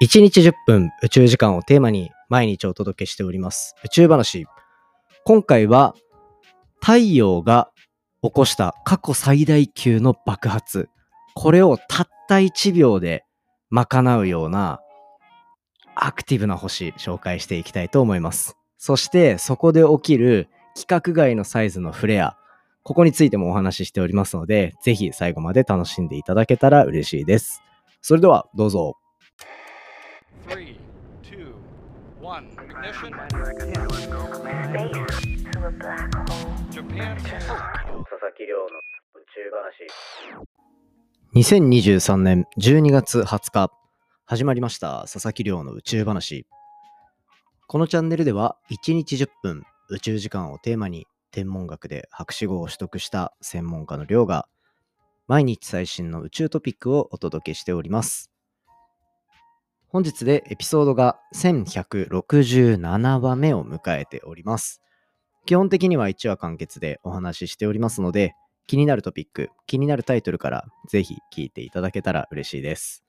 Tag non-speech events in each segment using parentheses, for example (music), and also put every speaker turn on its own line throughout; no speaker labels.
1日10分宇宙時間をテーマに毎日お届けしております宇宙話。今回は太陽が起こした過去最大級の爆発。これをたった1秒で賄うようなアクティブな星紹介していきたいと思います。そしてそこで起きる規格外のサイズのフレア。ここについてもお話ししておりますので、ぜひ最後まで楽しんでいただけたら嬉しいです。それではどうぞ。Three, two, one, ignition. Japan. 2023年12月20日。始まりました。佐々木亮の宇宙話。このチャンネルでは1日10分宇宙時間をテーマに天文学で博士号を取得した専門家の亮が毎日最新の宇宙トピックをお届けしております。本日でエピソードが1167話目を迎えております。基本的には1話完結でお話ししておりますので、気になるトピック、気になるタイトルからぜひ聞いていただけたら嬉しいです。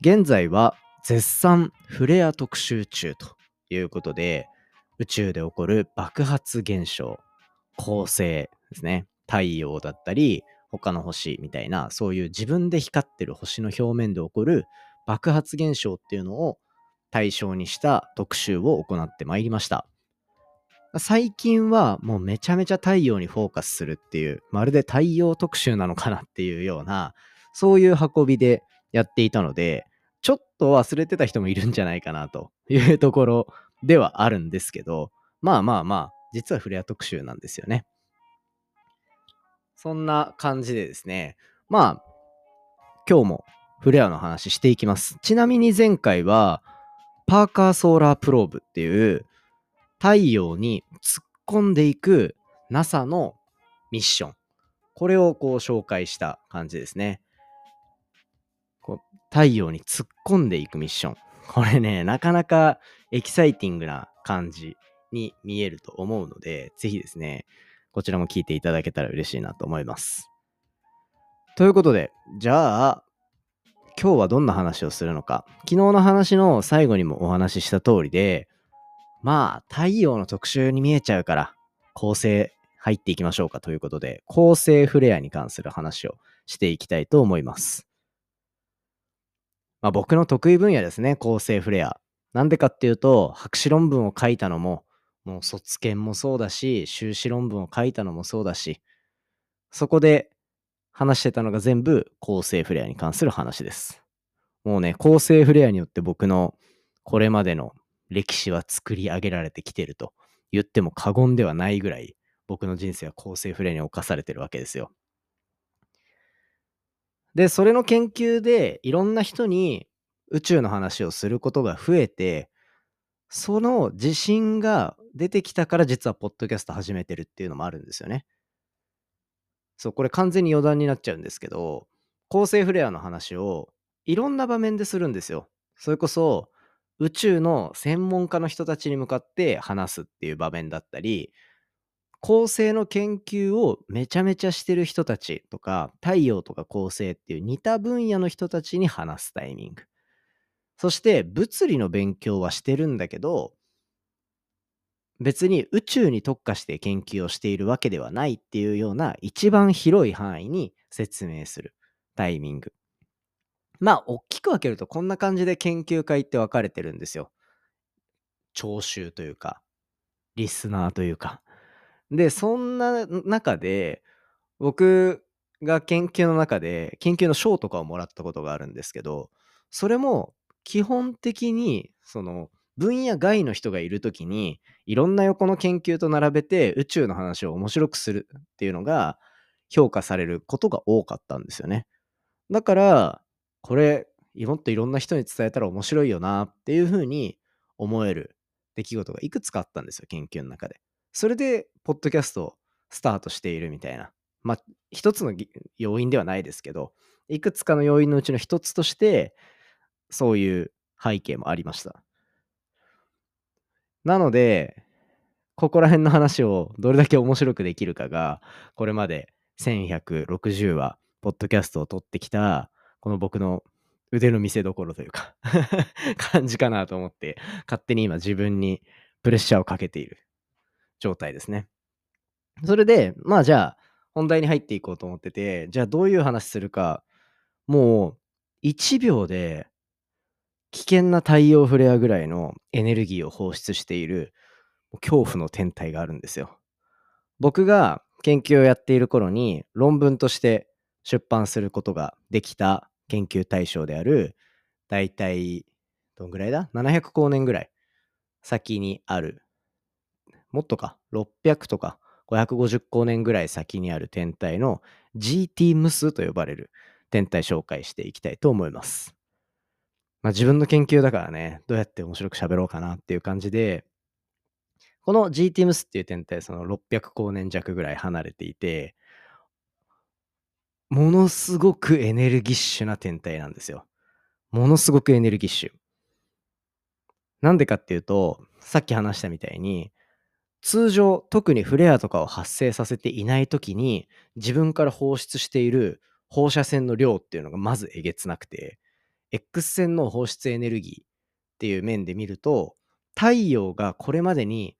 現在は絶賛フレア特集中ということで、宇宙で起こる爆発現象、恒星ですね。太陽だったり、他の星みたいな、そういう自分で光ってる星の表面で起こる爆発現象っていうのを対象にした特集を行ってまいりました。最近はもうめちゃめちゃ太陽にフォーカスするっていう、まるで太陽特集なのかなっていうような、そういう運びでやっていたので、ちょっと忘れてた人もいるんじゃないかなというところではあるんですけど、まあまあまあ、実はフレア特集なんですよね。そんな感じでですね、まあ、今日もフレアの話していきます。ちなみに前回は、パーカーソーラープローブっていう太陽に突っ込んでいく NASA のミッション。これをこう紹介した感じですね。こう太陽に突っ込んでいくミッション。これね、なかなかエキサイティングな感じに見えると思うので、ぜひですね、こちらも聞いていただけたら嬉しいなと思います。ということで、じゃあ、今日はどんな話をするのか。昨日の話の最後にもお話しした通りで、まあ、太陽の特集に見えちゃうから、構成入っていきましょうかということで、構成フレアに関する話をしていきたいと思います。まあ、僕の得意分野ですね、構成フレア。なんでかっていうと、博士論文を書いたのも、もう卒検もそうだし、修士論文を書いたのもそうだし、そこで話してたのが全部構成フレアに関する話です。もうね、構成フレアによって僕のこれまでの歴史は作り上げられてきてると言っても過言ではないぐらい僕の人生は構成フレアに侵されてるわけですよ。で、それの研究でいろんな人に宇宙の話をすることが増えて、その自信が出てきたから実はポッドキャスト始めてるっていうのもあるんですよね。そう、これ完全に余談になっちゃうんですけど、構成フレアの話をいろんな場面でするんですよ。それこそ宇宙の専門家の人たちに向かって話すっていう場面だったり、恒星の研究をめちゃめちゃしてる人たちとか、太陽とか恒星っていう似た分野の人たちに話すタイミング。そして物理の勉強はしてるんだけど、別に宇宙に特化して研究をしているわけではないっていうような一番広い範囲に説明するタイミング。まあ、大きく分けるとこんな感じで研究会って分かれてるんですよ。聴衆というか、リスナーというか。で、そんな中で、僕が研究の中で、研究の賞とかをもらったことがあるんですけど、それも基本的に、その、分野外の人がいるときに、いろんな横の研究と並べて宇宙の話を面白くするっていうのが評価されることが多かったんですよね。だから、これ、もっといろんな人に伝えたら面白いよなっていうふうに思える出来事がいくつかあったんですよ、研究の中で。それで、ポッドキャストをスタートしているみたいな。まあ、一つの要因ではないですけど、いくつかの要因のうちの一つとして、そういう背景もありました。なので、ここら辺の話をどれだけ面白くできるかが、これまで1160話、ポッドキャストを撮ってきた、この僕の腕の見せ所というか (laughs) 感じかなと思って、勝手に今自分にプレッシャーをかけている状態ですね。それで、まあじゃあ、本題に入っていこうと思ってて、じゃあどういう話するか、もう1秒で危険な太陽フレアぐらいのエネルギーを放出している恐怖の天体があるんですよ。僕が研究をやっている頃に論文として出版することができた研究対象である、だいたいどんぐらいだ ?700 光年ぐらい先にある、もっとか、600とか？550光年ぐらい先にある天体の GT ムスと呼ばれる天体紹介していきたいと思います。まあ自分の研究だからね、どうやって面白く喋ろうかなっていう感じで、この GT ムスっていう天体、その600光年弱ぐらい離れていて、ものすごくエネルギッシュな天体なんですよ。ものすごくエネルギッシュ。なんでかっていうと、さっき話したみたいに、通常、特にフレアとかを発生させていない時に、自分から放出している放射線の量っていうのがまずえげつなくて、X 線の放出エネルギーっていう面で見ると、太陽がこれまでに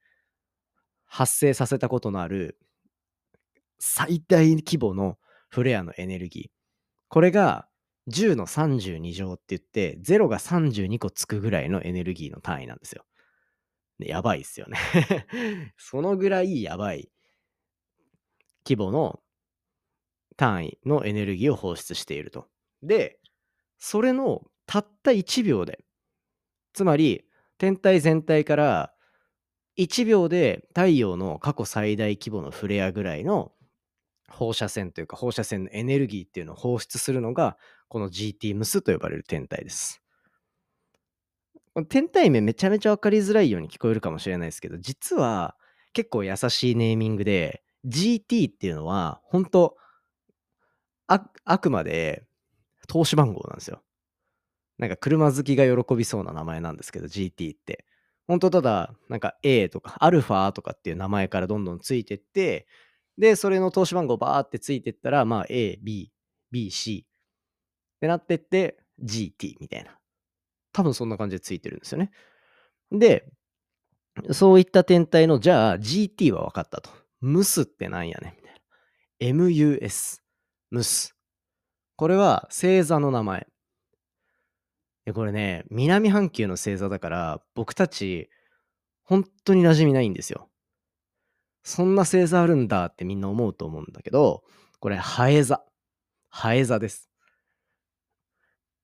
発生させたことのある最大規模のフレアのエネルギー。これが10の32乗って言って、0が32個つくぐらいのエネルギーの単位なんですよ。ねやばいっすよね。(laughs) そのぐらいやばい規模の単位のエネルギーを放出していると。で、それのたった1秒で、つまり天体全体から1秒で太陽の過去最大規模のフレアぐらいの放射線というか放射線のエネルギーっていうのを放出するのがこの GT ムスと呼ばれる天体です。天体名めちゃめちゃ分かりづらいように聞こえるかもしれないですけど実は結構優しいネーミングで GT っていうのは本当ああくまで投資番号なんですよ。なんか車好きが喜びそうな名前なんですけど GT って。本当ただなんか A とかアルファとかっていう名前からどんどんついてってでそれの投資番号バーってついてったらまあ A、B、B、C ってなってって GT みたいな。多分そんな感じでついてるんですよね。で、そういった天体のじゃあ GT は分かったと。ムスってなんやねんみたいな。MUS。ムス。これは星座の名前。でこれね、南半球の星座だから、僕たち、本当に馴染みないんですよ。そんな星座あるんだってみんな思うと思うんだけど、これ、ハエ座。ハエ座です。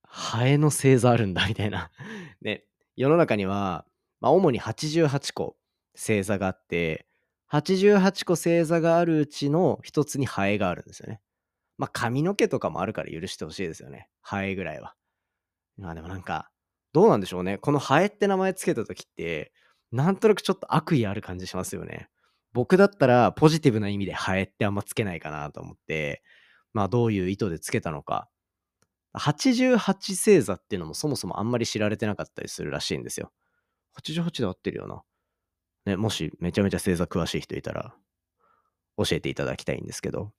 ハエの星座あるんだみたいな。(laughs) ね、世の中には、まあ、主に88個星座があって、88個星座があるうちの一つにハエがあるんですよね。まあ髪の毛とかもあるから許してほしいですよね。ハエぐらいは。まあでもなんか、どうなんでしょうね。このハエって名前つけた時って、なんとなくちょっと悪意ある感じしますよね。僕だったらポジティブな意味でハエってあんまつけないかなと思って、まあどういう意図でつけたのか。88星座っていうのもそもそもあんまり知られてなかったりするらしいんですよ。88で合ってるよな。ね、もしめちゃめちゃ星座詳しい人いたら教えていただきたいんですけど、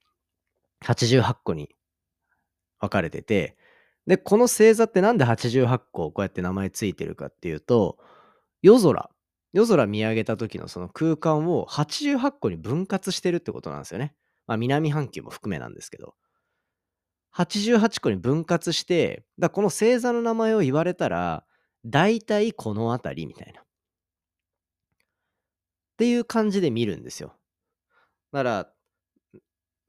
88個に分かれてて、で、この星座ってなんで88個こうやって名前ついてるかっていうと、夜空、夜空見上げた時のその空間を88個に分割してるってことなんですよね。まあ南半球も含めなんですけど。88個に分割して、だこの星座の名前を言われたら、大体この辺りみたいな。っていう感じで見るんですよ。だから、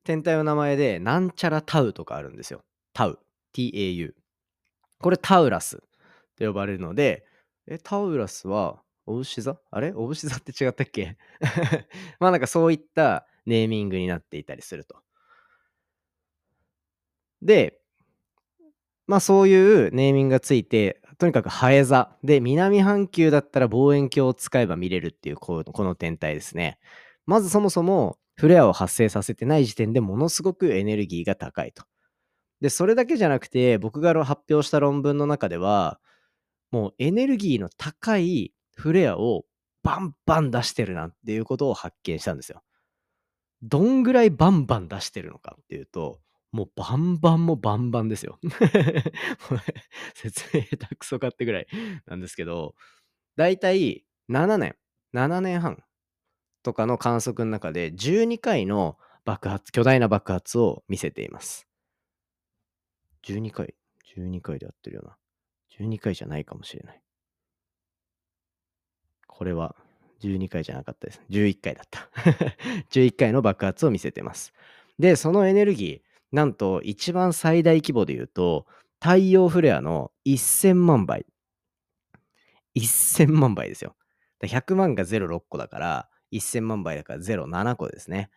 天体の名前で、なんちゃらタウとかあるんですよ。タウ。TAU。これタウラスと呼ばれるので、え、タウラスは、お牛座あれ？お牛座って違ったっけ？(laughs) まあなんかそういったネーミングになっていたりすると。で、まあそういうネーミングがついて、とにかくハエ座で南半球だったら望遠鏡を使えば見れるっていうこの天体ですね。まずそもそもフレアを発生させてない時点でものすごくエネルギーが高いと。で、それだけじゃなくて僕が発表した論文の中ではもうエネルギーの高いフレアをバンバン出してるなっていうことを発見したんですよ。どんぐらいバンバン出してるのかっていうともうバンバンもバンバンですよ。(laughs) 説明下手くそかってぐらいなんですけど、だいたい7年、7年半とかの観測の中で12回の爆発、巨大な爆発を見せています。12回 ?12 回でやってるよな。12回じゃないかもしれない。これは12回じゃなかったです。11回だった。(laughs) 11回の爆発を見せてます。で、そのエネルギー、なんと一番最大規模で言うと、太陽フレアの1000万倍。1000万倍ですよ。100万が06個だから、1000万倍だから07個ですね。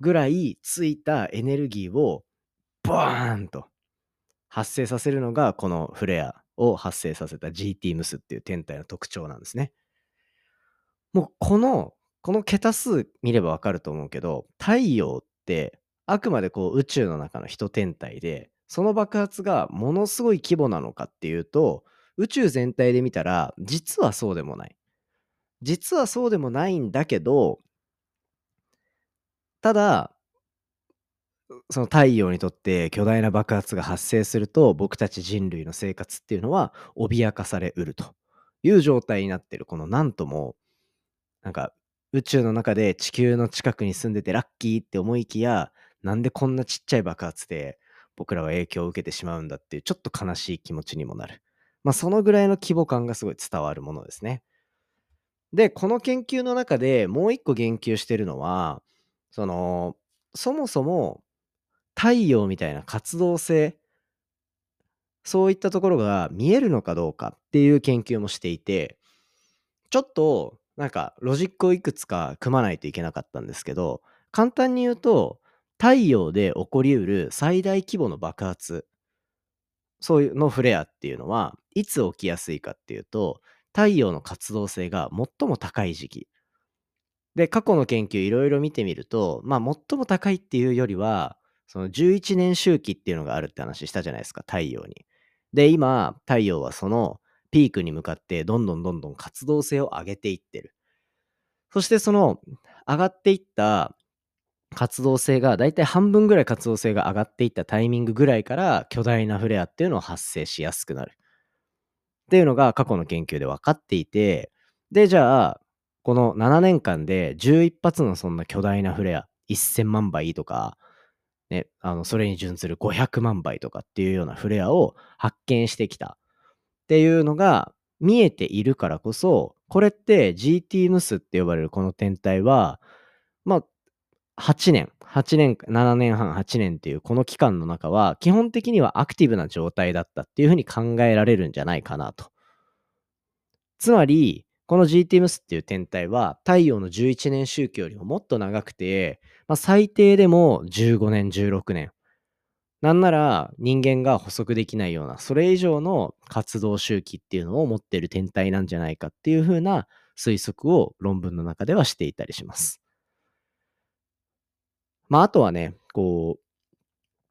ぐらいついたエネルギーをバーンと発生させるのがこのフレアを発生させた GT ムスっていう天体の特徴なんですね。もうこの、この桁数見ればわかると思うけど、太陽ってあくまでこう宇宙の中の一天体で、その爆発がものすごい規模なのかっていうと、宇宙全体で見たら、実はそうでもない。実はそうでもないんだけど、ただ、その太陽にとって巨大な爆発が発生すると、僕たち人類の生活っていうのは脅かされうるという状態になってる。このなんとも、なんか宇宙の中で地球の近くに住んでてラッキーって思いきや、なんでこんなちっちゃい爆発で僕らは影響を受けてしまうんだっていうちょっと悲しい気持ちにもなる。まあそのぐらいの規模感がすごい伝わるものですね。で、この研究の中でもう一個言及してるのは、その、そもそも太陽みたいな活動性、そういったところが見えるのかどうかっていう研究もしていて、ちょっとなんかロジックをいくつか組まないといけなかったんですけど、簡単に言うと、太陽で起こりうる最大規模の爆発、そういうのフレアっていうのは、いつ起きやすいかっていうと、太陽の活動性が最も高い時期。で、過去の研究いろいろ見てみると、まあ最も高いっていうよりは、その11年周期っていうのがあるって話したじゃないですか、太陽に。で、今、太陽はそのピークに向かってどんどんどんどん活動性を上げていってる。そしてその上がっていった活動性が、だいたい半分ぐらい活動性が上がっていったタイミングぐらいから巨大なフレアっていうのを発生しやすくなる。っていうのが過去の研究で分かっていて、で、じゃあ、この7年間で11発のそんな巨大なフレア、1000万倍とか、ね、あの、それに準ずる500万倍とかっていうようなフレアを発見してきた。っていうのが見えているからこそ、これって GT ムスって呼ばれるこの天体は、8年、8年、7年半、8年っていうこの期間の中は、基本的にはアクティブな状態だったっていうふうに考えられるんじゃないかなと。つまり、この GT ムスっていう天体は、太陽の11年周期よりももっと長くて、まあ、最低でも15年、16年。なんなら人間が補足できないような、それ以上の活動周期っていうのを持っている天体なんじゃないかっていうふうな推測を論文の中ではしていたりします。まあ、あとはね、こ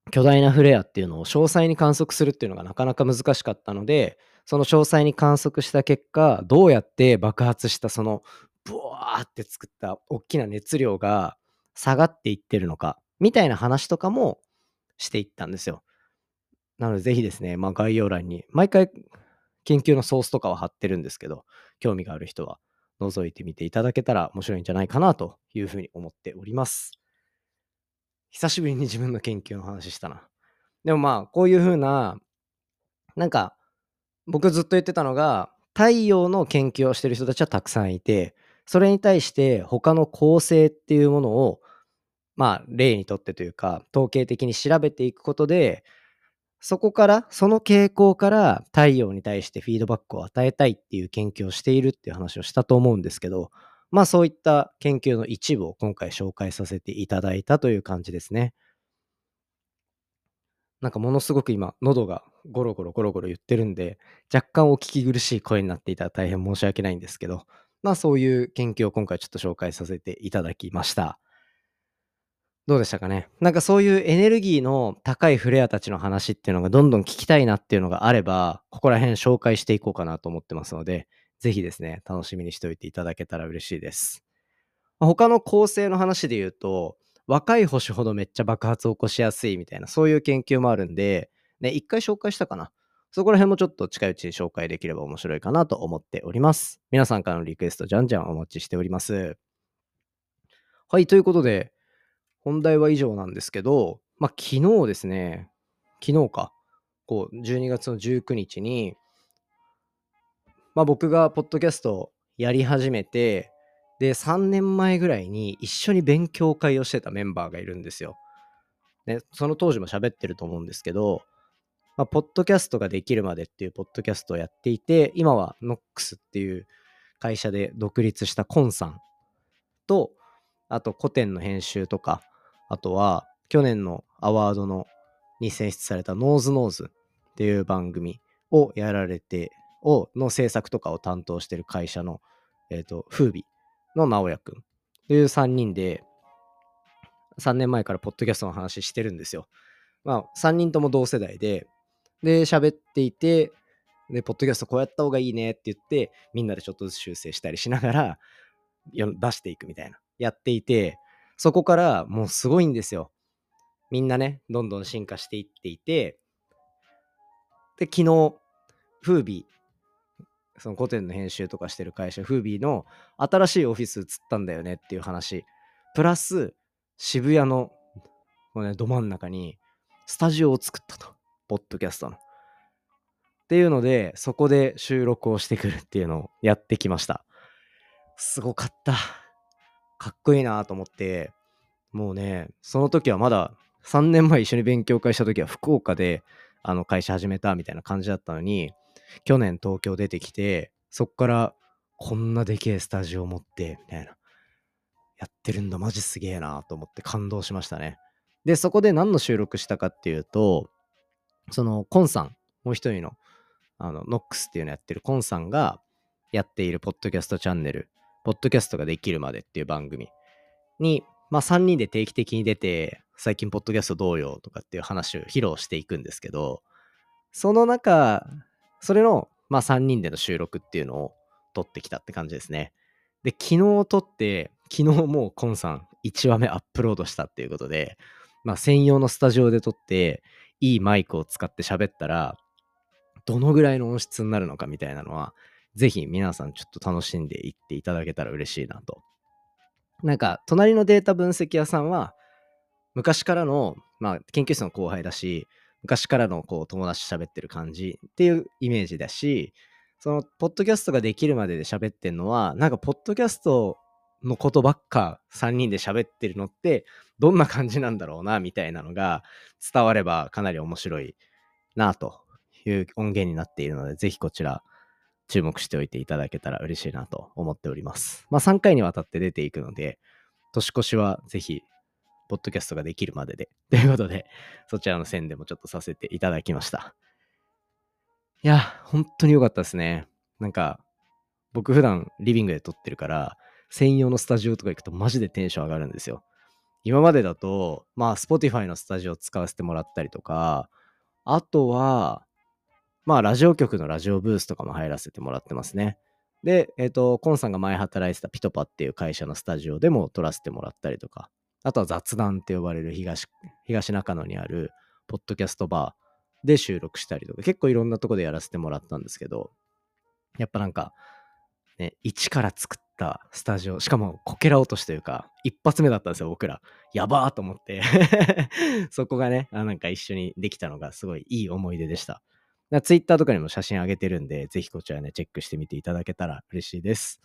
う、巨大なフレアっていうのを詳細に観測するっていうのがなかなか難しかったので、その詳細に観測した結果、どうやって爆発したその、ブワーって作った大きな熱量が下がっていってるのか、みたいな話とかもしていったんですよ。なので、ぜひですね、まあ、概要欄に、毎回研究のソースとかは貼ってるんですけど、興味がある人は覗いてみていただけたら面白いんじゃないかなというふうに思っております。久しぶりに自分の研究の話したな。でもまあ、こういうふうな、なんか、僕ずっと言ってたのが、太陽の研究をしてる人たちはたくさんいて、それに対して他の構成っていうものを、まあ、例にとってというか、統計的に調べていくことで、そこから、その傾向から太陽に対してフィードバックを与えたいっていう研究をしているっていう話をしたと思うんですけど、まあそういった研究の一部を今回紹介させていただいたという感じですね。なんかものすごく今、喉がゴロゴロゴロゴロ言ってるんで、若干お聞き苦しい声になっていたら大変申し訳ないんですけど、まあそういう研究を今回ちょっと紹介させていただきました。どうでしたかね？なんかそういうエネルギーの高いフレアたちの話っていうのがどんどん聞きたいなっていうのがあれば、ここら辺紹介していこうかなと思ってますので、ぜひですね、楽しみにしておいていただけたら嬉しいです。他の構成の話で言うと、若い星ほどめっちゃ爆発を起こしやすいみたいな、そういう研究もあるんで、ね、一回紹介したかな。そこら辺もちょっと近いうちに紹介できれば面白いかなと思っております。皆さんからのリクエストじゃんじゃんお待ちしております。はい、ということで、本題は以上なんですけど、まあ、昨日ですね、昨日か、こう、12月の19日に、まあ、僕がポッドキャストをやり始めて、で、3年前ぐらいに一緒に勉強会をしてたメンバーがいるんですよ。ね、その当時も喋ってると思うんですけど、まあ、ポッドキャストができるまでっていうポッドキャストをやっていて、今は NOX っていう会社で独立したコンさんと、あとコテンの編集とか、あとは去年のアワードのに選出されたノーズノーズっていう番組をやられて、をの制作とかを担当してる会社の、えっ、ー、と、風美の直哉くんという3人で、3年前からポッドキャストの話してるんですよ。まあ、3人とも同世代で、で、喋っていて、で、ポッドキャストこうやった方がいいねって言って、みんなでちょっとずつ修正したりしながら、出していくみたいな、やっていて、そこからもうすごいんですよ。みんなね、どんどん進化していっていて、で、昨日、フービー、その古典の編集とかしてる会社、フービーの新しいオフィス移ったんだよねっていう話、プラス、渋谷の、このね、ど真ん中に、スタジオを作ったと。ポッドキャストの。っていうので、そこで収録をしてくるっていうのをやってきました。すごかった。かっこいいなと思って、もうね、その時はまだ3年前一緒に勉強会した時は福岡であの会社始めたみたいな感じだったのに、去年東京出てきて、そっからこんなでけえスタジオ持って、みたいな。やってるんだ、マジすげえなと思って感動しましたね。で、そこで何の収録したかっていうと、そのコンさん、もう一人の、あの、ノックスっていうのやってるコンさんがやっているポッドキャストチャンネル、ポッドキャストができるまでっていう番組に、まあ3人で定期的に出て、最近ポッドキャストどうよとかっていう話を披露していくんですけど、その中、それの、まあ3人での収録っていうのを撮ってきたって感じですね。で、昨日撮って、昨日もうコンさん1話目アップロードしたっていうことで、まあ専用のスタジオで撮って、いいマイクを使って喋ったら、どのぐらいの音質になるのかみたいなのは、ぜひ皆さんちょっと楽しんでいっていただけたら嬉しいなと。なんか、隣のデータ分析屋さんは、昔からの、まあ、研究室の後輩だし、昔からのこう友達と喋ってる感じっていうイメージだし、その、ポッドキャストができるまでで喋ってんのは、なんか、ポッドキャストのことばっか3人で喋ってるのってどんな感じなんだろうなみたいなのが伝わればかなり面白いなという音源になっているのでぜひこちら注目しておいていただけたら嬉しいなと思っております。まあ3回にわたって出ていくので年越しはぜひポッドキャストができるまでで (laughs) ということでそちらの宣伝もちょっとさせていただきました。いや、本当に良かったですね。なんか僕普段リビングで撮ってるから専用のスタジオとか行くとマジでテンション上がるんですよ。今までだと、まあ、Spotify のスタジオ使わせてもらったりとか、あとは、まあ、ラジオ局のラジオブースとかも入らせてもらってますね。で、えっ、ー、と、コンさんが前働いてたピトパっていう会社のスタジオでも撮らせてもらったりとか、あとは雑談って呼ばれる東東中野にあるポッドキャストバーで収録したりとか、結構いろんなとこでやらせてもらったんですけど、やっぱなんか、ね、一から作ったスタジオ、しかもこけら落としというか、一発目だったんですよ、僕ら。やばーと思って (laughs) そこがね、あなんか一緒にできたのがすごいいい思い出でした。ツイッターとかにも写真上げてるんで、ぜひこちらね、チェックしてみていただけたら嬉しいです。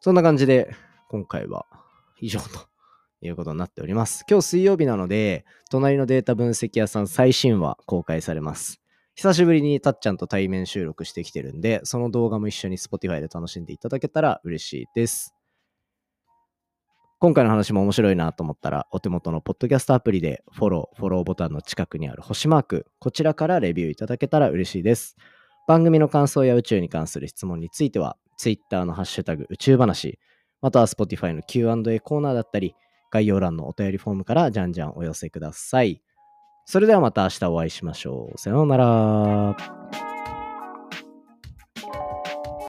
そんな感じで、今回は以上ということになっております。今日水曜日なので、隣のデータ分析屋さん最新話公開されます。久しぶりにたっちゃんと対面収録してきてるんで、その動画も一緒に Spotify で楽しんでいただけたら嬉しいです。今回の話も面白いなと思ったら、お手元のポッドキャストアプリでフォロー、フォローボタンの近くにある星マーク、こちらからレビューいただけたら嬉しいです。番組の感想や宇宙に関する質問については、Twitter のハッシュタグ宇宙話、または Spotify の Q&A コーナーだったり、概要欄のお便りフォームからじゃんじゃんお寄せください。それではまた明日お会いしましょう。さようなら。